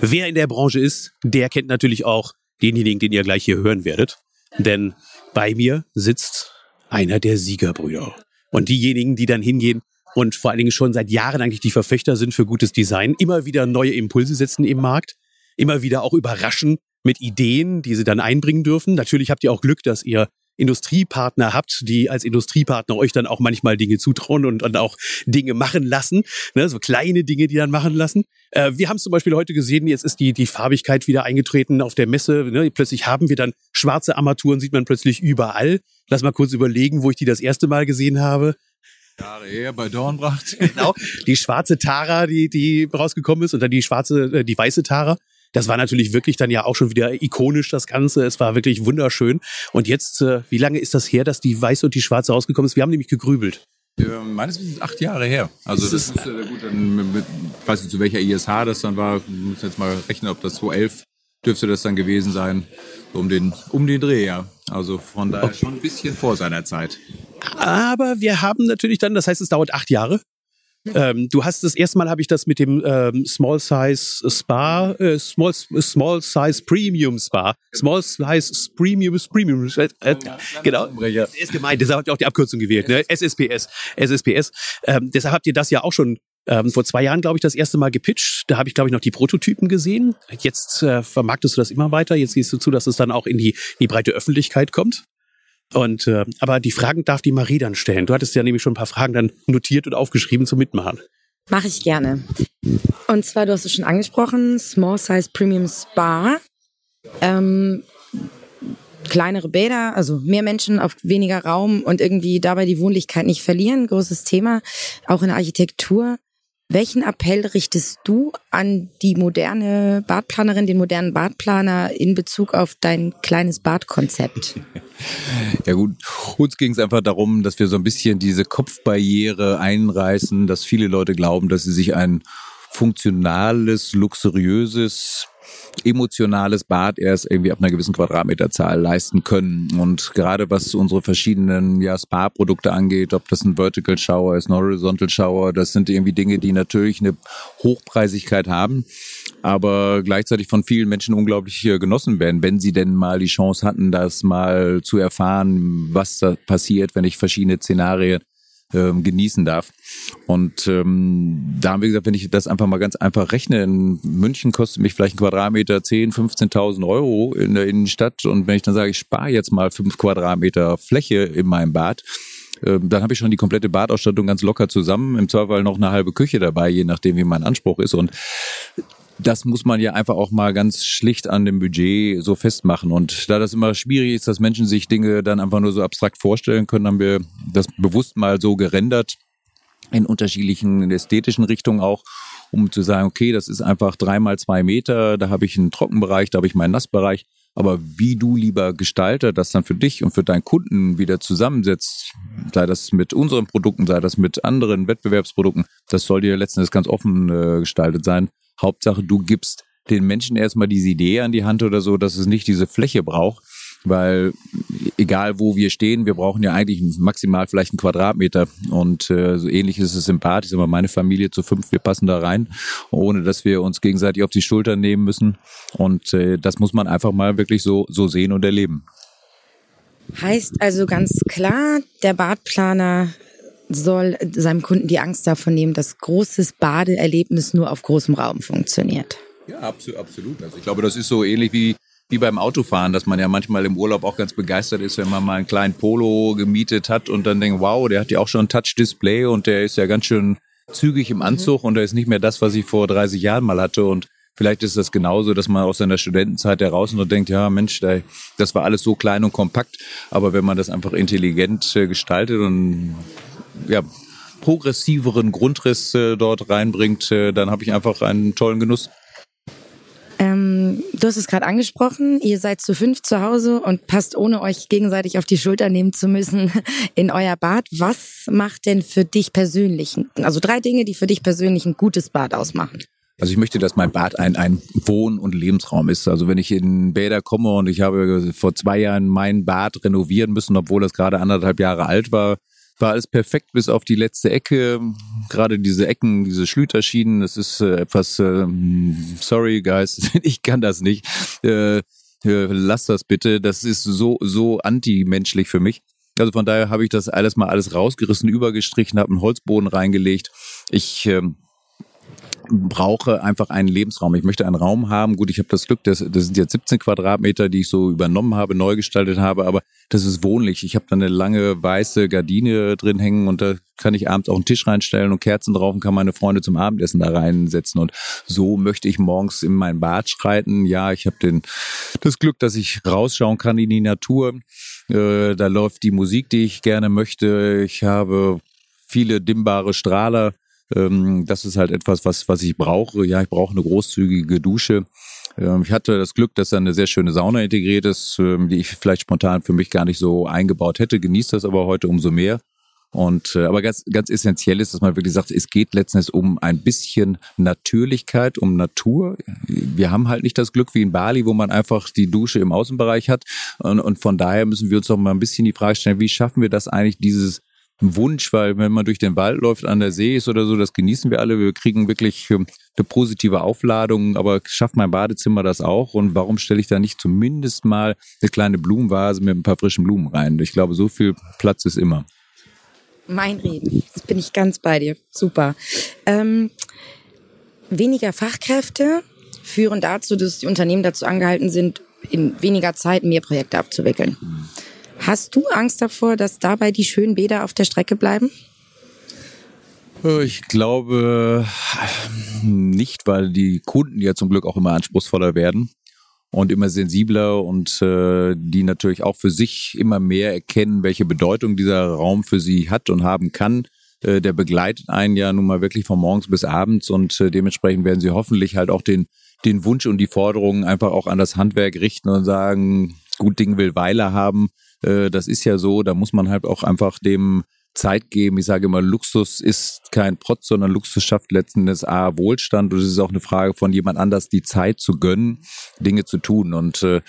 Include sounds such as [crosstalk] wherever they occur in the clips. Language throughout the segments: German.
Wer in der Branche ist, der kennt natürlich auch denjenigen, den ihr gleich hier hören werdet. Denn bei mir sitzt einer der Siegerbrüder. Und diejenigen, die dann hingehen und vor allen Dingen schon seit Jahren eigentlich die Verfechter sind für gutes Design, immer wieder neue Impulse setzen im Markt, immer wieder auch überraschen mit Ideen, die sie dann einbringen dürfen. Natürlich habt ihr auch Glück, dass ihr Industriepartner habt, die als Industriepartner euch dann auch manchmal Dinge zutrauen und dann auch Dinge machen lassen, ne, so kleine Dinge, die dann machen lassen. Äh, wir haben zum Beispiel heute gesehen, jetzt ist die, die Farbigkeit wieder eingetreten auf der Messe. Ne, plötzlich haben wir dann schwarze Armaturen, sieht man plötzlich überall. Lass mal kurz überlegen, wo ich die das erste Mal gesehen habe. Jahre her bei Dornbracht. genau. Die schwarze Tara, die, die rausgekommen ist, und dann die schwarze, äh, die weiße Tara. Das war natürlich wirklich dann ja auch schon wieder ikonisch, das Ganze. Es war wirklich wunderschön. Und jetzt, äh, wie lange ist das her, dass die weiße und die schwarze rausgekommen ist? Wir haben nämlich gegrübelt. Ja, meines Wissens acht Jahre her. Also das, das ist äh, gut, dann mit, weiß nicht zu welcher ISH das dann war. Ich muss jetzt mal rechnen, ob das 2011 dürfte das dann gewesen sein. Um den, um den Dreh, ja. Also von daher schon ein bisschen vor seiner Zeit. Aber wir haben natürlich dann, das heißt, es dauert acht Jahre. Ähm, du hast das erste Mal habe ich das mit dem ähm, Small Size Spa, äh, Small Small Size Premium Spa, Small Size Premium Premium. Äh, äh, genau, ist gemeint. Deshalb habt ihr auch die Abkürzung gewählt, ne? SSPS, SSPS. Ähm, deshalb habt ihr das ja auch schon ähm, vor zwei Jahren, glaube ich, das erste Mal gepitcht. Da habe ich, glaube ich, noch die Prototypen gesehen. Jetzt äh, vermarktest du das immer weiter. Jetzt siehst du zu, dass es dann auch in die, in die breite Öffentlichkeit kommt. Und äh, aber die Fragen darf die Marie dann stellen. Du hattest ja nämlich schon ein paar Fragen dann notiert und aufgeschrieben zum Mitmachen. Mache ich gerne. Und zwar, du hast es schon angesprochen, Small Size Premium Spa. Ähm, kleinere Bäder, also mehr Menschen auf weniger Raum und irgendwie dabei die Wohnlichkeit nicht verlieren. Großes Thema, auch in der Architektur. Welchen Appell richtest du an die moderne Badplanerin, den modernen Badplaner in Bezug auf dein kleines Badkonzept? [laughs] Ja gut, uns ging es einfach darum, dass wir so ein bisschen diese Kopfbarriere einreißen, dass viele Leute glauben, dass sie sich ein funktionales, luxuriöses emotionales Bad erst irgendwie ab einer gewissen Quadratmeterzahl leisten können. Und gerade was unsere verschiedenen ja, Spa-Produkte angeht, ob das ein Vertical Shower ist, ein Horizontal Shower, das sind irgendwie Dinge, die natürlich eine Hochpreisigkeit haben, aber gleichzeitig von vielen Menschen unglaublich genossen werden, wenn sie denn mal die Chance hatten, das mal zu erfahren, was da passiert, wenn ich verschiedene Szenarien ähm, genießen darf. Und ähm, da haben wir gesagt, wenn ich das einfach mal ganz einfach rechne, in München kostet mich vielleicht ein Quadratmeter 10, 15.000 Euro in der Innenstadt. Und wenn ich dann sage, ich spare jetzt mal fünf Quadratmeter Fläche in meinem Bad, ähm, dann habe ich schon die komplette Badausstattung ganz locker zusammen. Im Zweifel noch eine halbe Küche dabei, je nachdem, wie mein Anspruch ist. Und das muss man ja einfach auch mal ganz schlicht an dem Budget so festmachen. Und da das immer schwierig ist, dass Menschen sich Dinge dann einfach nur so abstrakt vorstellen können, haben wir das bewusst mal so gerendert in unterschiedlichen ästhetischen Richtungen auch, um zu sagen, okay, das ist einfach dreimal zwei Meter, da habe ich einen Trockenbereich, da habe ich meinen Nassbereich. Aber wie du, lieber Gestalter, das dann für dich und für deinen Kunden wieder zusammensetzt, sei das mit unseren Produkten, sei das mit anderen Wettbewerbsprodukten, das soll dir letztendlich ganz offen äh, gestaltet sein. Hauptsache, du gibst den Menschen erstmal diese Idee an die Hand oder so, dass es nicht diese Fläche braucht, weil egal wo wir stehen, wir brauchen ja eigentlich maximal vielleicht einen Quadratmeter und äh, so ähnlich ist es im Bad. Ich sag mal, meine Familie zu fünf, wir passen da rein, ohne dass wir uns gegenseitig auf die Schultern nehmen müssen und äh, das muss man einfach mal wirklich so so sehen und erleben. Heißt also ganz klar, der Badplaner soll seinem Kunden die Angst davon nehmen, dass großes Badeerlebnis nur auf großem Raum funktioniert. Ja, absolut. Also ich glaube, das ist so ähnlich wie wie beim Autofahren, dass man ja manchmal im Urlaub auch ganz begeistert ist, wenn man mal einen kleinen Polo gemietet hat und dann denkt, wow, der hat ja auch schon ein Touch-Display und der ist ja ganz schön zügig im Anzug mhm. und der ist nicht mehr das, was ich vor 30 Jahren mal hatte und Vielleicht ist das genauso, dass man aus seiner Studentenzeit heraus und denkt, ja Mensch, das war alles so klein und kompakt. Aber wenn man das einfach intelligent äh, gestaltet und ja, progressiveren Grundriss äh, dort reinbringt, äh, dann habe ich einfach einen tollen Genuss. Ähm, du hast es gerade angesprochen, ihr seid zu fünf zu Hause und passt ohne euch gegenseitig auf die Schulter nehmen zu müssen [laughs] in euer Bad. Was macht denn für dich persönlich, also drei Dinge, die für dich persönlich ein gutes Bad ausmachen? Also ich möchte, dass mein Bad ein, ein Wohn- und Lebensraum ist. Also wenn ich in Bäder komme und ich habe vor zwei Jahren mein Bad renovieren müssen, obwohl das gerade anderthalb Jahre alt war, war alles perfekt bis auf die letzte Ecke. Gerade diese Ecken, diese Schlüterschienen, das ist äh, etwas, äh, sorry guys, [laughs] ich kann das nicht. Äh, äh, lass das bitte. Das ist so, so anti-menschlich für mich. Also von daher habe ich das alles mal alles rausgerissen, übergestrichen, habe einen Holzboden reingelegt. Ich ähm, brauche einfach einen Lebensraum. Ich möchte einen Raum haben. Gut, ich habe das Glück, das, das sind jetzt 17 Quadratmeter, die ich so übernommen habe, neu gestaltet habe, aber das ist wohnlich. Ich habe da eine lange weiße Gardine drin hängen und da kann ich abends auch einen Tisch reinstellen und Kerzen drauf und kann meine Freunde zum Abendessen da reinsetzen. Und so möchte ich morgens in mein Bad schreiten. Ja, ich habe den das Glück, dass ich rausschauen kann in die Natur. Äh, da läuft die Musik, die ich gerne möchte. Ich habe viele dimmbare Strahler ähm, das ist halt etwas, was, was ich brauche. Ja, ich brauche eine großzügige Dusche. Ähm, ich hatte das Glück, dass da eine sehr schöne Sauna integriert ist, ähm, die ich vielleicht spontan für mich gar nicht so eingebaut hätte, genieße das aber heute umso mehr. Und äh, aber ganz ganz essentiell ist, dass man wirklich sagt, es geht letztendlich um ein bisschen Natürlichkeit, um Natur. Wir haben halt nicht das Glück wie in Bali, wo man einfach die Dusche im Außenbereich hat. Und, und von daher müssen wir uns doch mal ein bisschen die Frage stellen, wie schaffen wir das eigentlich, dieses Wunsch, weil wenn man durch den Wald läuft, an der See ist oder so, das genießen wir alle. Wir kriegen wirklich ähm, eine positive Aufladung, aber schafft mein Badezimmer das auch? Und warum stelle ich da nicht zumindest mal eine kleine Blumenvase mit ein paar frischen Blumen rein? Ich glaube, so viel Platz ist immer. Mein Reden, jetzt bin ich ganz bei dir. Super. Ähm, weniger Fachkräfte führen dazu, dass die Unternehmen dazu angehalten sind, in weniger Zeit mehr Projekte abzuwickeln. Hast du Angst davor, dass dabei die schönen Bäder auf der Strecke bleiben? Äh, ich glaube nicht, weil die Kunden ja zum Glück auch immer anspruchsvoller werden und immer sensibler und äh, die natürlich auch für sich immer mehr erkennen, welche Bedeutung dieser Raum für sie hat und haben kann. Äh, der begleitet einen ja nun mal wirklich von morgens bis abends und äh, dementsprechend werden sie hoffentlich halt auch den, den Wunsch und die Forderungen einfach auch an das Handwerk richten und sagen, gut Ding will Weile haben äh, das ist ja so, da muss man halt auch einfach dem Zeit geben. Ich sage immer, Luxus ist kein Protz, sondern Luxus schafft letzten Endes A, Wohlstand und es ist auch eine Frage von jemand anders, die Zeit zu gönnen, Dinge zu tun. Und äh,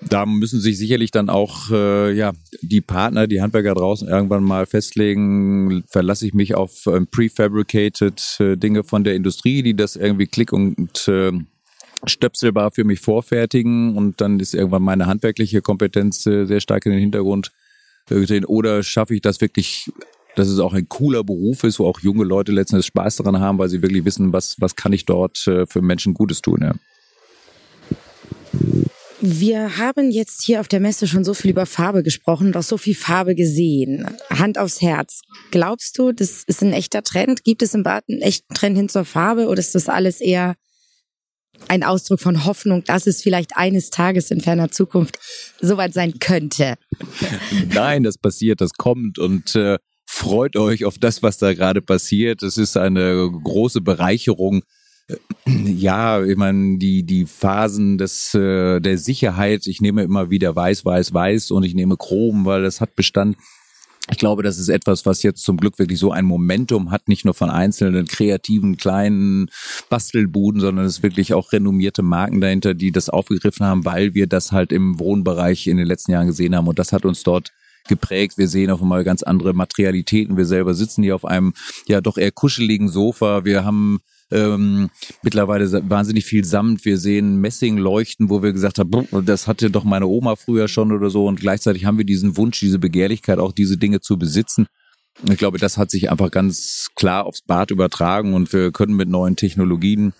da müssen sich sicherlich dann auch äh, ja die Partner, die Handwerker draußen irgendwann mal festlegen, verlasse ich mich auf ähm, prefabricated äh, Dinge von der Industrie, die das irgendwie klick und äh, stöpselbar für mich vorfertigen und dann ist irgendwann meine handwerkliche Kompetenz äh, sehr stark in den Hintergrund gesehen. Oder schaffe ich das wirklich, dass es auch ein cooler Beruf ist, wo auch junge Leute letztendlich Spaß daran haben, weil sie wirklich wissen, was, was kann ich dort äh, für Menschen Gutes tun. Ja. Wir haben jetzt hier auf der Messe schon so viel über Farbe gesprochen und auch so viel Farbe gesehen. Hand aufs Herz. Glaubst du, das ist ein echter Trend? Gibt es im Bad einen echten Trend hin zur Farbe oder ist das alles eher ein Ausdruck von Hoffnung, dass es vielleicht eines Tages in ferner Zukunft soweit sein könnte. [laughs] Nein, das passiert, das kommt und äh, freut euch auf das, was da gerade passiert. Es ist eine große Bereicherung. Ja, ich meine, die, die Phasen des, äh, der Sicherheit, ich nehme immer wieder weiß, weiß, weiß und ich nehme Chrom, weil das hat Bestand ich glaube, das ist etwas, was jetzt zum Glück wirklich so ein Momentum hat, nicht nur von einzelnen kreativen kleinen Bastelbuden, sondern es ist wirklich auch renommierte Marken dahinter, die das aufgegriffen haben, weil wir das halt im Wohnbereich in den letzten Jahren gesehen haben. Und das hat uns dort geprägt. Wir sehen auf einmal ganz andere Materialitäten. Wir selber sitzen hier auf einem ja doch eher kuscheligen Sofa. Wir haben ähm, mittlerweile wahnsinnig viel Samt. Wir sehen Messing leuchten, wo wir gesagt haben, das hatte doch meine Oma früher schon oder so. Und gleichzeitig haben wir diesen Wunsch, diese Begehrlichkeit, auch diese Dinge zu besitzen. Ich glaube, das hat sich einfach ganz klar aufs Bad übertragen und wir können mit neuen Technologien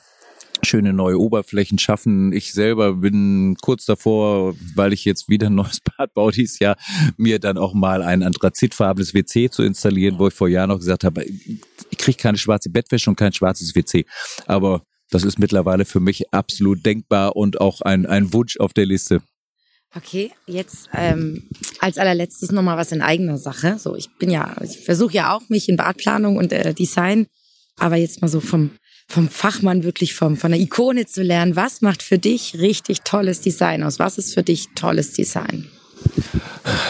schöne neue Oberflächen schaffen. Ich selber bin kurz davor, weil ich jetzt wieder ein neues [laughs] Bad baue dieses Jahr, mir dann auch mal ein anthrazitfarbenes WC zu installieren, wo ich vor Jahren noch gesagt habe, ich kriege keine schwarze Bettwäsche und kein schwarzes WC. Aber das ist mittlerweile für mich absolut denkbar und auch ein, ein Wunsch auf der Liste. Okay, jetzt ähm, als allerletztes nochmal was in eigener Sache. So, ich bin ja, ich versuche ja auch mich in Badplanung und äh, Design, aber jetzt mal so vom vom Fachmann wirklich vom, von der Ikone zu lernen. Was macht für dich richtig tolles Design aus? Was ist für dich tolles Design?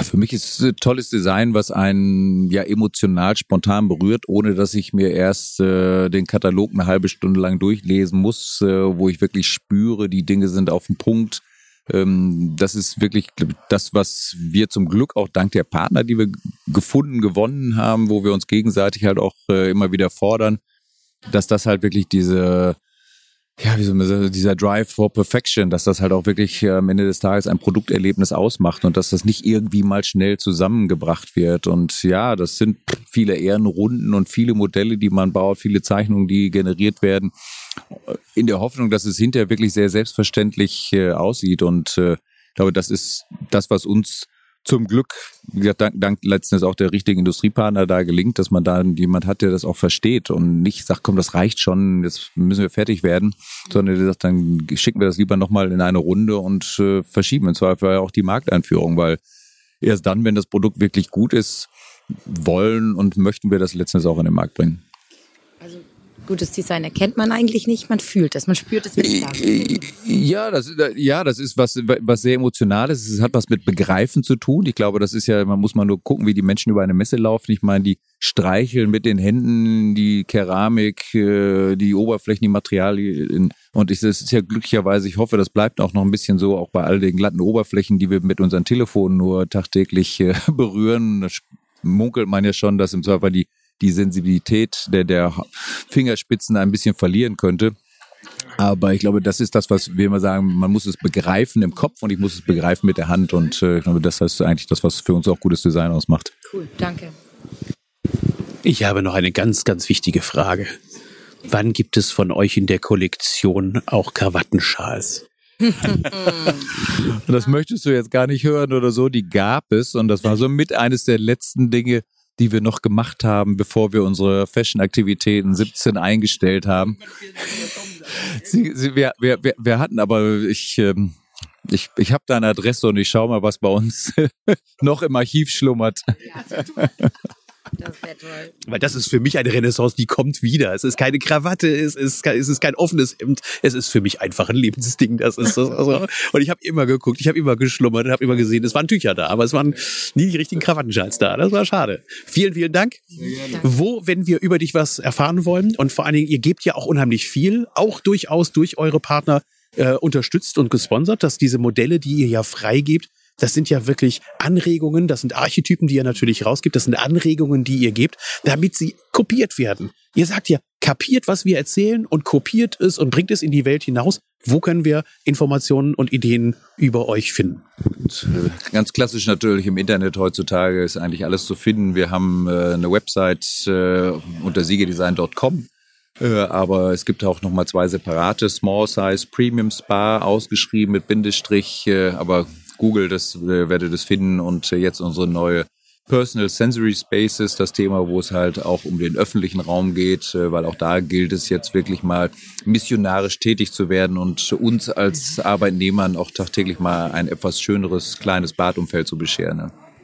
Für mich ist es tolles Design, was einen ja emotional spontan berührt, ohne dass ich mir erst äh, den Katalog eine halbe Stunde lang durchlesen muss, äh, wo ich wirklich spüre, die Dinge sind auf dem Punkt. Ähm, das ist wirklich das, was wir zum Glück auch dank der Partner, die wir gefunden, gewonnen haben, wo wir uns gegenseitig halt auch äh, immer wieder fordern, dass das halt wirklich diese ja, wie sagen, dieser Drive for Perfection, dass das halt auch wirklich äh, am Ende des Tages ein Produkterlebnis ausmacht und dass das nicht irgendwie mal schnell zusammengebracht wird. Und ja, das sind viele Ehrenrunden und viele Modelle, die man baut, viele Zeichnungen, die generiert werden, in der Hoffnung, dass es hinterher wirklich sehr selbstverständlich äh, aussieht. Und äh, ich glaube, das ist das, was uns zum Glück, wie gesagt, dank, dank letztens auch der richtigen Industriepartner da gelingt, dass man da jemand hat, der das auch versteht und nicht sagt, komm, das reicht schon, jetzt müssen wir fertig werden, sondern der sagt, dann schicken wir das lieber nochmal in eine Runde und äh, verschieben im Zweifel auch die Markteinführung, weil erst dann, wenn das Produkt wirklich gut ist, wollen und möchten wir das letztens auch in den Markt bringen. Gutes Design erkennt man eigentlich nicht, man fühlt es, man spürt es, es Ja, das, ja, das ist was, was sehr Emotionales. Es hat was mit Begreifen zu tun. Ich glaube, das ist ja, man muss mal nur gucken, wie die Menschen über eine Messe laufen. Ich meine, die streicheln mit den Händen die Keramik, äh, die Oberflächen, die Materialien. Und ich, das ist ja glücklicherweise, ich hoffe, das bleibt auch noch ein bisschen so, auch bei all den glatten Oberflächen, die wir mit unseren Telefonen nur tagtäglich äh, [laughs] berühren. Da munkelt man ja schon, dass im Zweifel die die Sensibilität der, der Fingerspitzen ein bisschen verlieren könnte. Aber ich glaube, das ist das, was wir immer sagen, man muss es begreifen im Kopf und ich muss es begreifen mit der Hand. Und äh, ich glaube, das ist eigentlich das, was für uns auch gutes Design ausmacht. Cool, danke. Ich habe noch eine ganz, ganz wichtige Frage. Wann gibt es von euch in der Kollektion auch Krawattenschals? [laughs] das möchtest du jetzt gar nicht hören oder so. Die gab es und das war so mit eines der letzten Dinge, die wir noch gemacht haben, bevor wir unsere Fashion-Aktivitäten 17 eingestellt haben. [laughs] sie, sie, wir, wir, wir hatten aber, ich, ähm, ich, ich habe deine Adresse und ich schaue mal, was bei uns [laughs] noch im Archiv schlummert. Das wäre toll. Weil das ist für mich eine Renaissance, die kommt wieder. Es ist keine Krawatte, es ist, es ist kein offenes Hemd. Es ist für mich einfach ein Lebensding. Das ist das. Also, und ich habe immer geguckt, ich habe immer geschlummert, habe immer gesehen, es waren Tücher da, aber es waren nie die richtigen Krawattenschals da. Das war schade. Vielen, vielen Dank. Wo, wenn wir über dich was erfahren wollen und vor allen Dingen, ihr gebt ja auch unheimlich viel, auch durchaus durch eure Partner äh, unterstützt und gesponsert, dass diese Modelle, die ihr ja freigebt, das sind ja wirklich Anregungen, das sind Archetypen, die ihr natürlich rausgibt, das sind Anregungen, die ihr gebt, damit sie kopiert werden. Ihr sagt ja, kapiert, was wir erzählen und kopiert es und bringt es in die Welt hinaus. Wo können wir Informationen und Ideen über euch finden? Äh, ganz klassisch natürlich im Internet heutzutage ist eigentlich alles zu finden. Wir haben äh, eine Website äh, unter siegedesign.com. Äh, aber es gibt auch nochmal zwei separate Small Size Premium Spa ausgeschrieben mit Bindestrich, äh, aber Google, das äh, werdet das finden und jetzt unsere neue Personal Sensory Spaces, das Thema, wo es halt auch um den öffentlichen Raum geht, weil auch da gilt es jetzt wirklich mal missionarisch tätig zu werden und uns als Arbeitnehmern auch tagtäglich mal ein etwas schöneres kleines Badumfeld zu bescheren. Ne?